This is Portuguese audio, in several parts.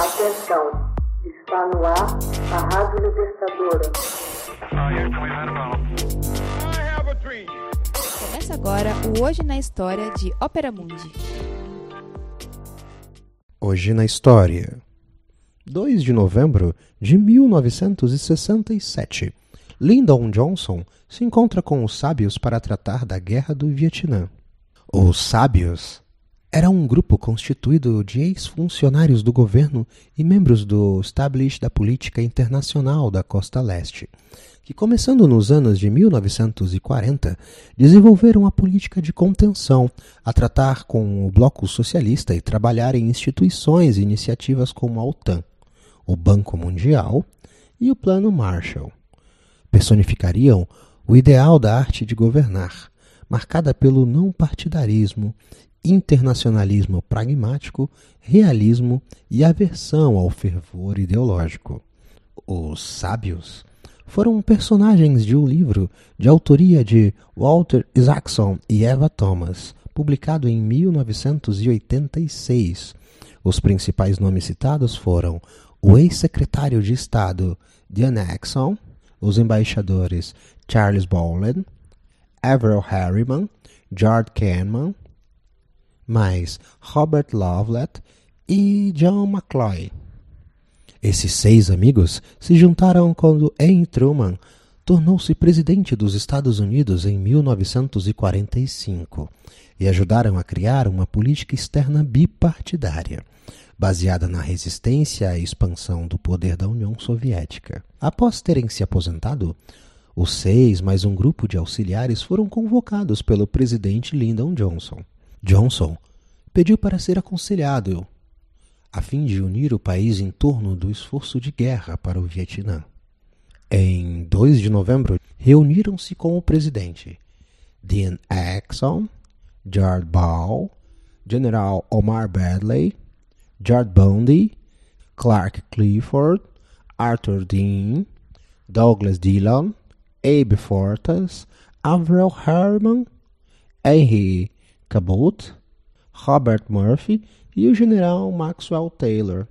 Atenção, está no ar a Rádio Libertadora. Começa agora o Hoje na História de Ópera Mundi. Hoje na História. 2 de novembro de 1967. Lyndon Johnson se encontra com os sábios para tratar da Guerra do Vietnã. Os sábios era um grupo constituído de ex-funcionários do governo e membros do establish da política internacional da costa leste, que, começando nos anos de 1940, desenvolveram a política de contenção, a tratar com o bloco socialista e trabalhar em instituições e iniciativas como a OTAN, o Banco Mundial e o Plano Marshall. Personificariam o ideal da arte de governar, marcada pelo não partidarismo internacionalismo pragmático, realismo e aversão ao fervor ideológico. Os sábios foram personagens de um livro de autoria de Walter Isaacson e Eva Thomas, publicado em 1986. Os principais nomes citados foram o ex-secretário de Estado Diane Axon, os embaixadores Charles Bowlen, Averell Harriman, George Kahneman, mais Robert Lovelet e John McCloy. Esses seis amigos se juntaram quando Henry Truman tornou-se presidente dos Estados Unidos em 1945 e ajudaram a criar uma política externa bipartidária, baseada na resistência à expansão do poder da União Soviética. Após terem se aposentado, os seis mais um grupo de auxiliares foram convocados pelo presidente Lyndon Johnson. Johnson pediu para ser aconselhado, a fim de unir o país em torno do esforço de guerra para o Vietnã. Em 2 de novembro, reuniram-se com o presidente Dean Axon, George Ball, General Omar Bradley, George Bundy, Clark Clifford, Arthur Dean, Douglas Dillon, Abe Fortas, Avril Harriman, Henry Cabot, Robert Murphy e o general Maxwell Taylor.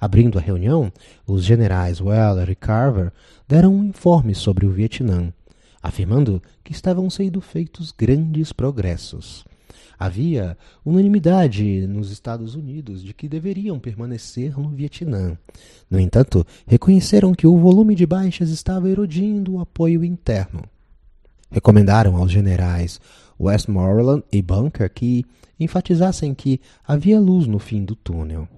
Abrindo a reunião, os generais Weller e Carver deram um informe sobre o Vietnã, afirmando que estavam sendo feitos grandes progressos. Havia unanimidade nos Estados Unidos de que deveriam permanecer no Vietnã. No entanto, reconheceram que o volume de baixas estava erodindo o apoio interno. Recomendaram aos generais Westmoreland e Bunker que enfatizassem que havia luz no fim do túnel.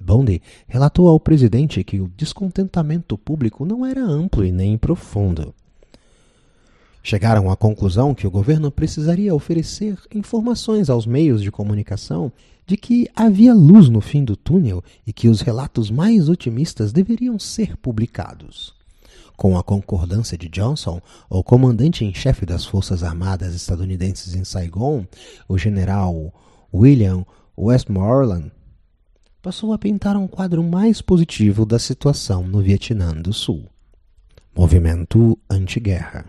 Bondi relatou ao presidente que o descontentamento público não era amplo e nem profundo. Chegaram à conclusão que o governo precisaria oferecer informações aos meios de comunicação de que havia luz no fim do túnel e que os relatos mais otimistas deveriam ser publicados. Com a concordância de Johnson, o comandante em chefe das Forças Armadas estadunidenses em Saigon, o general William Westmoreland, passou a pintar um quadro mais positivo da situação no Vietnã do Sul. Movimento anti-guerra.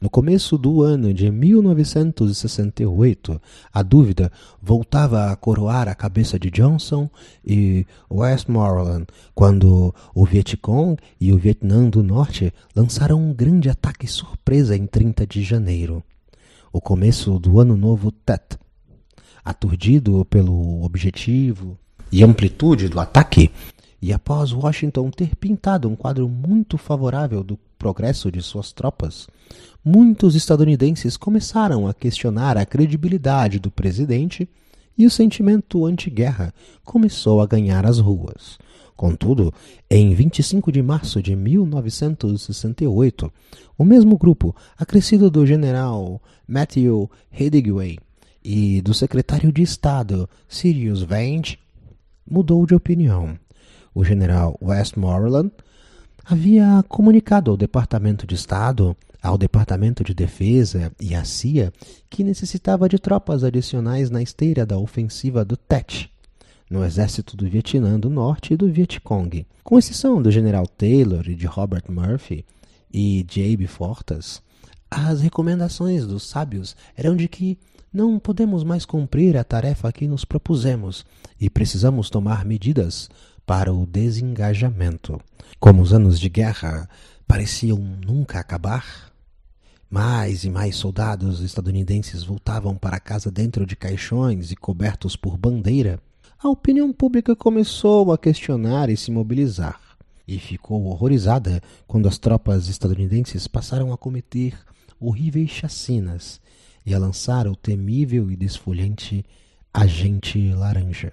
No começo do ano de 1968, a dúvida voltava a coroar a cabeça de Johnson e Westmoreland quando o Vietcong e o Vietnã do Norte lançaram um grande ataque surpresa em 30 de janeiro, o começo do Ano Novo Tet. Aturdido pelo objetivo e amplitude do ataque, e após Washington ter pintado um quadro muito favorável do progresso de suas tropas, muitos estadunidenses começaram a questionar a credibilidade do presidente e o sentimento anti-guerra começou a ganhar as ruas. Contudo, em 25 de março de 1968, o mesmo grupo, acrescido do general Matthew Headingway e do secretário de Estado Sirius Vance, mudou de opinião. O general Westmoreland havia comunicado ao Departamento de Estado, ao Departamento de Defesa e à CIA que necessitava de tropas adicionais na esteira da ofensiva do Tet, no exército do Vietnã do Norte e do Vietcong. Com exceção do general Taylor e de Robert Murphy e J.B. Fortas, as recomendações dos sábios eram de que Não podemos mais cumprir a tarefa que nos propusemos e precisamos tomar medidas para o desengajamento. Como os anos de guerra pareciam nunca acabar, mais e mais soldados estadunidenses voltavam para casa dentro de caixões e cobertos por bandeira. A opinião pública começou a questionar e se mobilizar e ficou horrorizada quando as tropas estadunidenses passaram a cometer horríveis chacinas e a lançar o temível e desfolhante Agente Laranja.